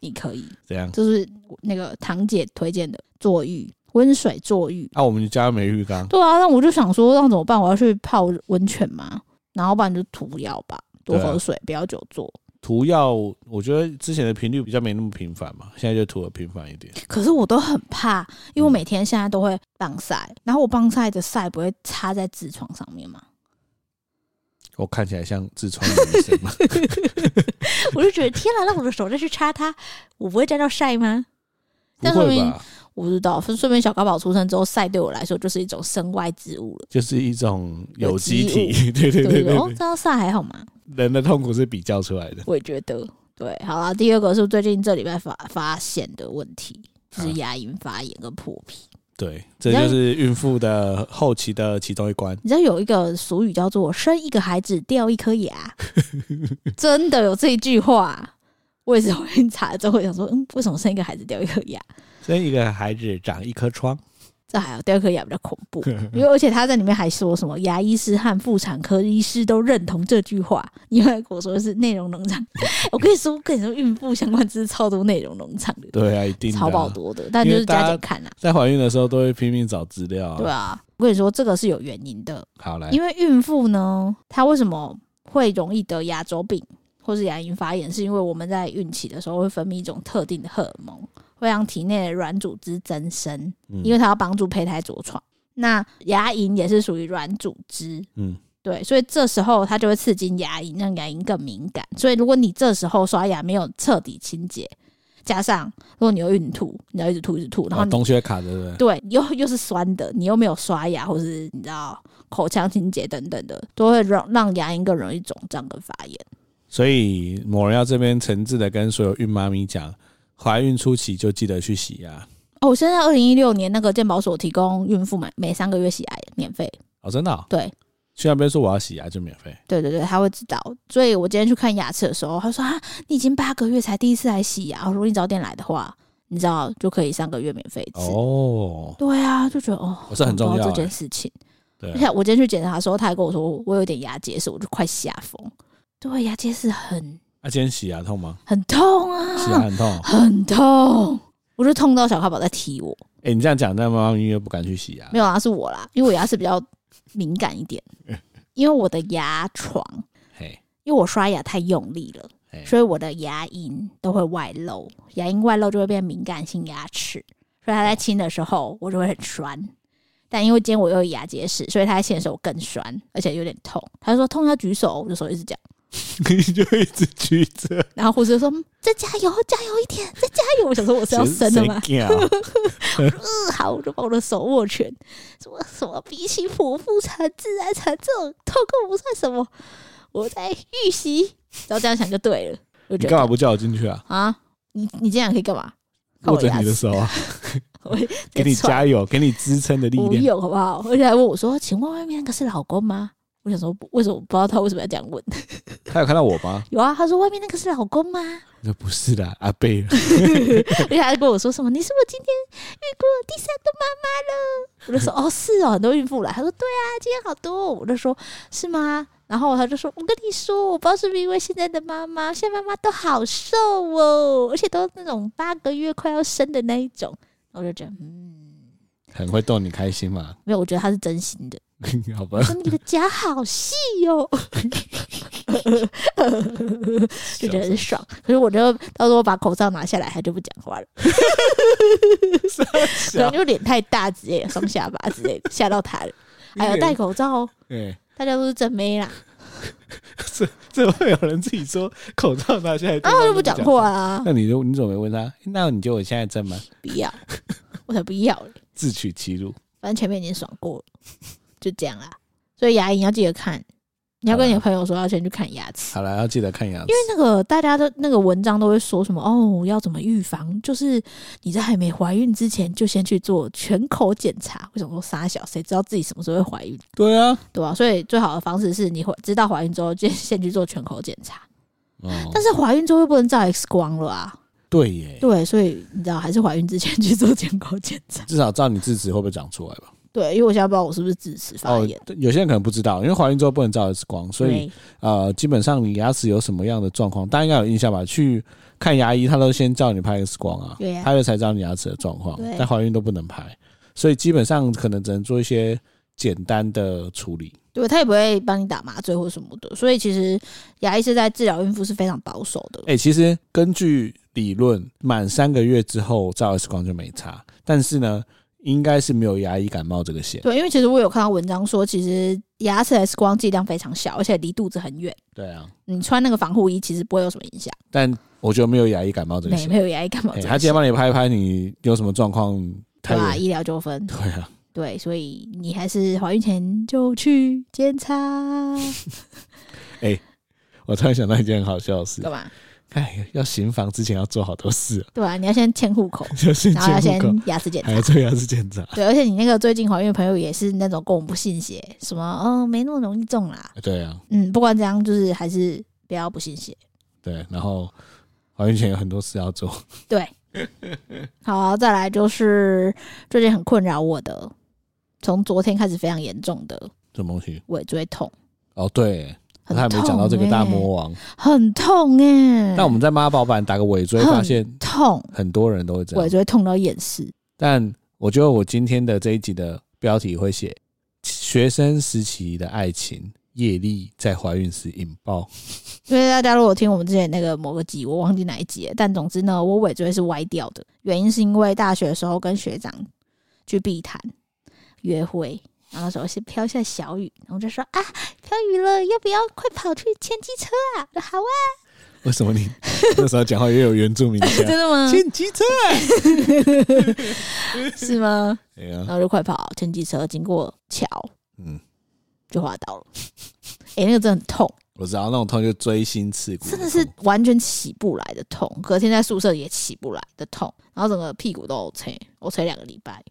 你可以这样，就是那个堂姐推荐的坐浴温水坐浴。啊，我们家没浴缸。对啊，那我就想说，那怎么办？我要去泡温泉吗？然后不然就涂药吧，多喝水，不要久坐。涂药，我觉得之前的频率比较没那么频繁嘛，现在就涂的频繁一点。可是我都很怕，因为我每天现在都会棒晒，然后我棒晒的晒不会插在痔疮上面吗？我看起来像痔疮的医生吗？我就觉得天哪，那我的手再去插它，我不会沾到晒吗？不会吧？我不知道。顺便，小高宝出生之后，晒对我来说就是一种身外之物了，就是一种有机体。对对对对，哦，这样晒还好吗？人的痛苦是比较出来的。我也觉得，对。好了，第二个是最近这礼拜发发现的问题，就是牙龈发炎跟破皮。对，这就是孕妇的后期的其中一关。你知道有一个俗语叫做“生一个孩子掉一颗牙 ”，真的有这一句话。我也是后面查了之后想说，嗯，为什么生一个孩子掉一颗牙？生一个孩子长一颗疮。这还有第二颗牙比较恐怖，因为而且他在里面还说什么牙医师和妇产科医师都认同这句话，因为我说的是内容农场。我跟你说，跟你说，孕妇相关知识超多内容农场的，对啊，一定超爆多的，但就是加减看啊。在怀孕的时候都会拼命找资料，对啊。我跟你说，这个是有原因的。好来，因为孕妇呢，她为什么会容易得牙周病或是牙龈发炎，是因为我们在孕期的时候会分泌一种特定的荷尔蒙。会让体内的软组织增生，因为它要帮助胚胎着床。那牙龈也是属于软组织，嗯，对，所以这时候它就会刺激牙龈，让牙龈更敏感。所以如果你这时候刷牙没有彻底清洁，加上如果你又孕吐，你要一直吐一直吐，然后东西会卡着，对不对？对，又又是酸的，你又没有刷牙，或是你知道口腔清洁等等的，都会让让牙龈更容易肿胀跟发炎。所以某人要这边诚挚的跟所有孕妈咪讲。怀孕初期就记得去洗牙哦！我现在二零一六年那个健保所提供孕妇每每三个月洗牙免费哦，真的、哦？对，去那边说我要洗牙就免费。对对对，他会知道。所以我今天去看牙齿的时候，他说啊，你已经八个月才第一次来洗牙，如果你早点来的话，你知道就可以三个月免费一次。哦，对啊，就觉得哦，我是很重要、欸、这件事情。对、啊，而且我今天去检查的时候，他还跟我说我有点牙结石，我就快吓疯。对，牙结石很。那、啊、今天洗牙痛吗？很痛啊，洗牙很痛，很痛。我就痛到小咖宝在踢我。哎、欸，你这样讲，那妈妈咪又不敢去洗牙。没有啊，是我啦，因为我牙齿比较敏感一点，因为我的牙床，嘿，因为我刷牙太用力了，所以我的牙龈都会外露，牙龈外露就会变敏感性牙齿，所以他在亲的时候我就会很酸。但因为今天我又有牙结石，所以他在亲的时候我更酸，而且有点痛。他就说痛要举手，我就手一直讲。你就一直举着，然后护士说：“再加油，加油一点，再加油。”我想说我是要生的吗？嗯，好，我就把我的手握拳，说什么比起剖腹产、自然产这种痛苦不算什么，我在预习。然后这样想就对了。你干嘛不叫我进去啊？啊，你你这样可以干嘛？握着你的手啊，给你加油，给你支撑的力量，不用好不好？而且还问我说：“请问外面那个是老公吗？”我想说，为什么不知道他为什么要这样问？他有看到我吗？有啊，他说外面那个是老公吗？那不是的，阿贝。而且他还跟我说什么？你是不是今天遇过第三个妈妈了？我就说哦，是哦，很多孕妇来。他说对啊，今天好多。我就说是吗？然后他就说，我跟你说，我不知道是不是因为现在的妈妈，现在妈妈都好瘦哦，而且都那种八个月快要生的那一种。我就觉得嗯，很会逗你开心嘛。没有，我觉得他是真心的。好吧，说你的夹好细哟，就觉得很爽。可是我就到时候把口罩拿下来，他就不讲话了。可能就脸太大之类的，双下巴之类的，吓到他了。还有戴口罩，对，大家都是真妹啦。这这会有人自己说口罩拿下来，然后就不讲话啊？那你就你怎么没问他？那你觉得我现在正吗？不要，我才不要嘞。自取其辱，反正前面已经爽过了。就这样啦，所以牙龈要记得看，你要跟你的朋友说要先去看牙齿。好了，要记得看牙齿，因为那个大家的那个文章都会说什么哦，要怎么预防？就是你在还没怀孕之前就先去做全口检查。为什么说杀小？谁知道自己什么时候会怀孕？对啊，对啊。所以最好的方式是你会知道怀孕之后就先去做全口检查。哦，但是怀孕之后又不能照 X 光了啊。对耶，对，所以你知道还是怀孕之前去做全口检查，至少照你智齿会不会长出来吧？对，因为我现在不知道我是不是智齿发炎。哦，有些人可能不知道，因为怀孕之后不能照 X 光，所以呃，基本上你牙齿有什么样的状况，大家应该有印象吧？去看牙医，他都先叫你拍 X 光啊，对啊，拍了才知道你牙齿的状况。但怀孕都不能拍，所以基本上可能只能做一些简单的处理。对，他也不会帮你打麻醉或什么的，所以其实牙医是在治疗孕妇是非常保守的。哎，其实根据理论，满三个月之后照 X 光就没差，但是呢。应该是没有牙医感冒这个险。对，因为其实我有看到文章说，其实牙齿 X 光剂量非常小，而且离肚子很远。对啊，你穿那个防护衣其实不会有什么影响。但我觉得没有牙医感冒这个险。没，有牙医感冒。他今天帮你拍一拍，你有什么状况？对啊，医疗纠纷。对啊，对，所以你还是怀孕前就去检查。哎、欸，我突然想到一件很好笑的事。干嘛？哎，要行房之前要做好多事，啊。对啊，你要先迁户口，然后要先牙齿检查，还要做牙齿检查。对，而且你那个最近怀孕的朋友也是那种跟我们不信邪，什么哦，没那么容易中啦。对啊，嗯，不管怎样，就是还是不要不信邪。对，然后怀孕前有很多事要做。对，好，啊，再来就是最近很困扰我的，从昨天开始非常严重的什么东西？尾椎痛。哦，对。他还没讲到这个大魔王，很痛哎、欸！那我们在妈宝版打个尾椎，发现痛，很多人都会这样，尾椎痛到厌世。但我觉得我今天的这一集的标题会写“学生时期的爱情业力在怀孕时引爆”。因为大家如果听我们之前那个某个集，我忘记哪一集了，但总之呢，我尾椎是歪掉的，原因是因为大学的时候跟学长去避谈约会。然后那时候是飘下小雨，然后就说啊，飘雨了，要不要快跑去牵机车啊？我说好啊。为什么你 那时候讲话也有原住民腔？真的吗？牵机车 是吗？对啊。然后就快跑，牵机车经过桥，嗯，就滑倒了。哎、欸，那个真的很痛。我知道那种痛就锥心刺骨，真的是完全起不来的痛。隔天在宿舍也起不来的痛，然后整个屁股都有吹，我吹两个礼拜。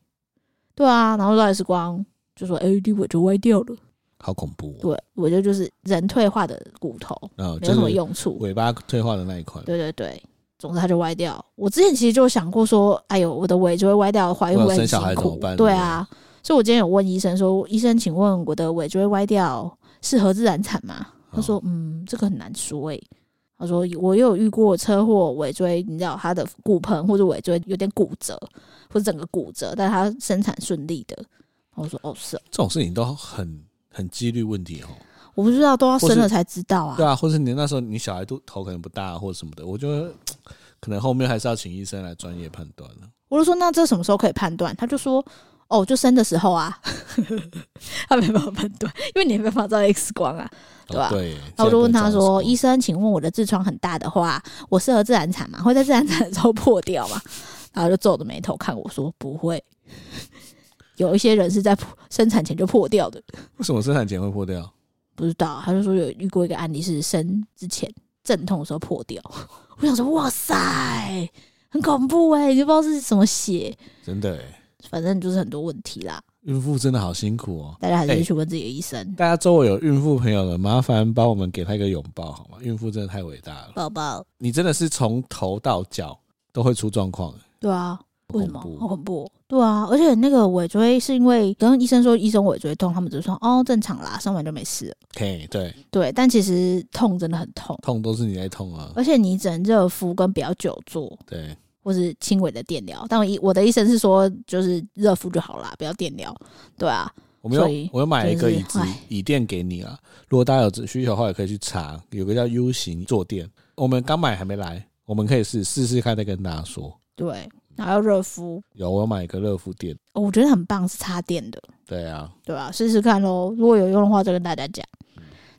对啊，然后都是光。就说：“哎、欸，你尾就歪掉了。”好恐怖、哦。对，我觉得就是人退化的骨头，嗯，没有什么用处。尾巴退化的那一块。对对对，总之它就歪掉。我之前其实就想过说，哎呦，我的尾椎会歪掉，怀孕会很辛苦。对啊，所以我今天有问医生说，医生，请问我的尾就会歪掉，适合自然产吗？他说，嗯，这个很难说诶、欸。他说我又有遇过车祸尾椎，你知道他的骨盆或者尾椎有点骨折，或者整个骨折，但他生产顺利的。我说哦，是这种事情都很很几率问题哦。我不知道，都要生了才知道啊。对啊，或者你那时候你小孩都头可能不大或者什么的，我觉得可能后面还是要请医生来专业判断了。我就说那这什么时候可以判断？他就说哦，就生的时候啊，他没办法判断，因为你没办法照 X 光啊。对吧？对。然后我就问他说：“医生，请问我的痔疮很大的话，我适合自然产吗？会在自然产的时候破掉吗？”然后就皱着眉头看我说：“不会。有一些人是在生产前就破掉的。为什么生产前会破掉？不知道。他就说有遇过一个案例是生之前阵痛的时候破掉。我想说，哇塞，很恐怖哎！你就不知道是什么血，真的哎。反正就是很多问题啦。”孕妇真的好辛苦哦，大家还是去问自己的医生。欸、大家周围有孕妇朋友的，麻烦帮我们给她一个拥抱好吗？孕妇真的太伟大了，宝宝，你真的是从头到脚都会出状况。对啊，为什么？好恐怖。对啊，而且那个尾椎是因为跟医生说医生尾椎痛，他们就说哦正常啦，生完就没事了。OK，对对，但其实痛真的很痛，痛都是你在痛啊。而且你只能热敷跟不要久坐。对。或是轻微的电疗，但我医我的医生是说，就是热敷就好啦，不要电疗。对啊，我们有我有买一个椅子椅垫给你啊。如果大家有需求的话，也可以去查，有个叫 U 型坐垫。我们刚买还没来，我们可以试试试看，再跟大家说。对，然后要热敷。有，我有买一个热敷垫，我觉得很棒，是插电的。对啊，对啊，试试看喽。如果有用的话，再跟大家讲。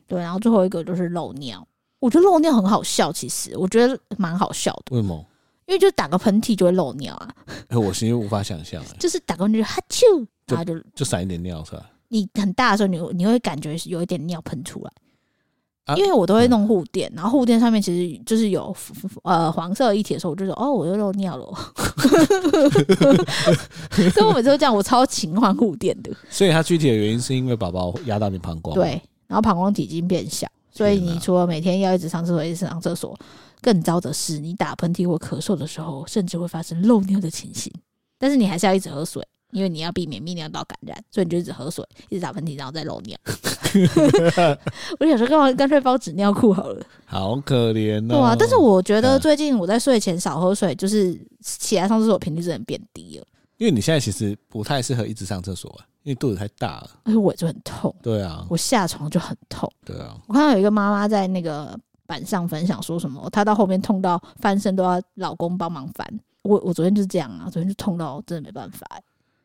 对，然后最后一个就是漏尿。我觉得漏尿很好笑，其实我觉得蛮好笑的。为什么？因为就打个喷嚏就会漏尿啊！哎，我其实无法想象，就是打个喷嚏哈啾，然后就就散一点尿出来。你很大的时候，你你会感觉有一点尿喷出来。因为我都会弄护垫，然后护垫上面其实就是有呃黄色液体的时候，我就说哦，我又漏尿了。所以我每次都这样，我超勤换护垫的。所以它具体的原因是因为宝宝压到你膀胱，对，然后膀胱体积变小，所以你除了每天要一直上厕所，一直上厕所。更糟的是，你打喷嚏或咳嗽的时候，甚至会发生漏尿的情形。但是你还是要一直喝水，因为你要避免泌尿道感染，所以你就一直喝水，一直打喷嚏，然后再漏尿。我想说，干嘛干脆包纸尿裤好了？好可怜哦。对啊，但是我觉得最近我在睡前少喝水，就是起来上厕所频率真的变低了。因为你现在其实不太适合一直上厕所啊，因为肚子太大了，而且我就很痛。对啊，我下床就很痛。对啊，我看到有一个妈妈在那个。板上分享说什么？她到后面痛到翻身都要老公帮忙翻。我我昨天就是这样啊，昨天就痛到真的没办法。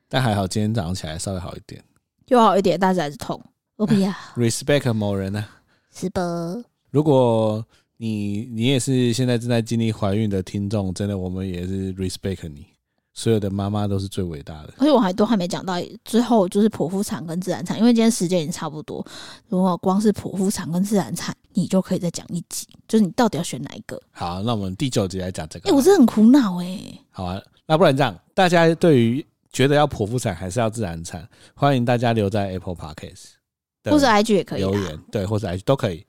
但还好今天早上起来稍微好一点，又好一点，但是还是痛。我不要。Respect 某人呢？是吧？如果你你也是现在正在经历怀孕的听众，真的我们也是 respect 你。所有的妈妈都是最伟大的，而且我还都还没讲到最后就是剖腹产跟自然产，因为今天时间已经差不多。如果光是剖腹产跟自然产，你就可以再讲一集，就是你到底要选哪一个？好，那我们第九集来讲这个。哎、欸，我真的很苦恼哎、欸。好啊，那不然这样，大家对于觉得要剖腹产还是要自然产，欢迎大家留在 Apple Podcast，或者 IG 也可以留言，对，或者 IG 都可以。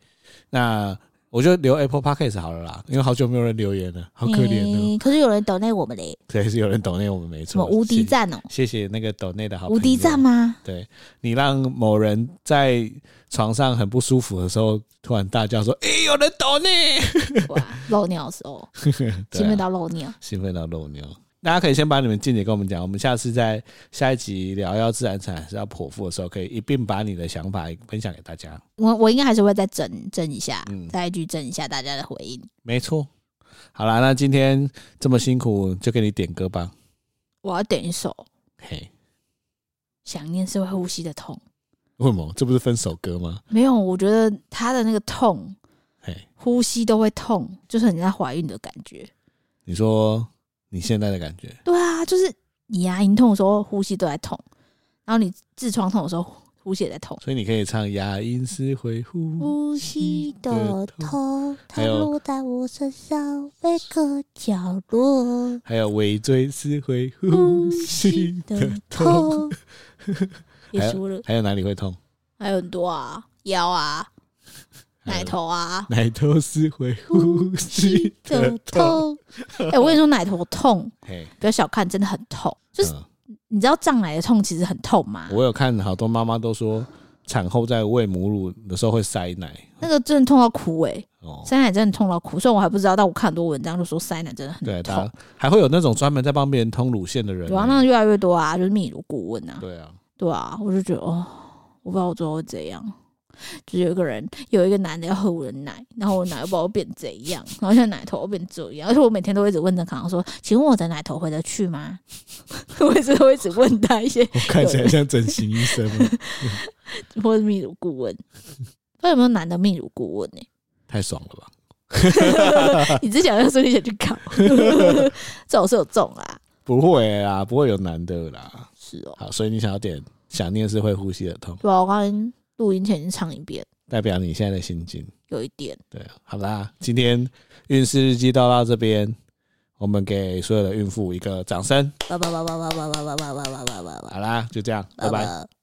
那我就留 Apple Podcast 好了啦，因为好久没有人留言了，好可怜哦、欸。可是有人抖内我们嘞，对，是有人抖内我们没错。无敌赞哦！谢谢那个抖内的好朋友。无敌赞吗？对，你让某人在床上很不舒服的时候，突然大叫说：“哎、欸，有人抖内！”哇，漏尿的时候，兴奋、啊、到漏尿，兴奋到漏尿。大家可以先把你们见解跟我们讲，我们下次在下一集聊要自然产还是要剖腹的时候，可以一并把你的想法分享给大家。我我应该还是会再整整一下，嗯，再一句整一下大家的回应。没错，好啦，那今天这么辛苦，就给你点歌吧。我要点一首，嘿，想念是会呼吸的痛。为什么？这不是分手歌吗？没有，我觉得他的那个痛，嘿，呼吸都会痛，就是你在怀孕的感觉。你说。你现在的感觉？对啊，就是你牙龈痛的时候呼吸都在痛，然后你痔疮痛的时候呼吸也在痛。所以你可以唱牙龈是会呼吸的痛，它落在我身上每个角落。还有尾椎是会呼吸的痛，别说了。还有哪里会痛？还有很多啊，腰啊，奶头啊，奶头是会呼吸的痛。哎、欸，我跟你说，奶头痛，不要小看，真的很痛。就是、嗯、你知道胀奶的痛其实很痛吗？我有看好多妈妈都说，产后在喂母乳的时候会塞奶，那个真的痛到哭哎、欸。哦，塞奶真的痛到哭，虽然我还不知道，但我看很多文章就说塞奶真的很痛。对，还会有那种专门在帮别人通乳腺的人。对啊，那越来越多啊，就是泌乳顾问啊。对啊，对啊，我就觉得哦，我不知道我最后会怎样。就有一个人，有一个男的要喝我的奶，然后我奶又不知道变怎样，然后现在奶头变这样，而且我每天都会一直问郑康说：“请问我的奶头回得去吗？” 我一直会一直问他一些，我看起来像整形医生吗？或者泌乳顾问？他有没有男的泌乳顾问呢、欸？太爽了吧！你只想要说你想去考，这种是有中啦？不会啦，不会有男的啦。是哦，好，所以你想要点想念是会呼吸的痛。对啊，我刚刚录音前已经唱一遍，代表你现在的心境有一点。对啊，好啦，今天孕事日记到到这边，我们给所有的孕妇一个掌声。好啦，就这样，拜拜。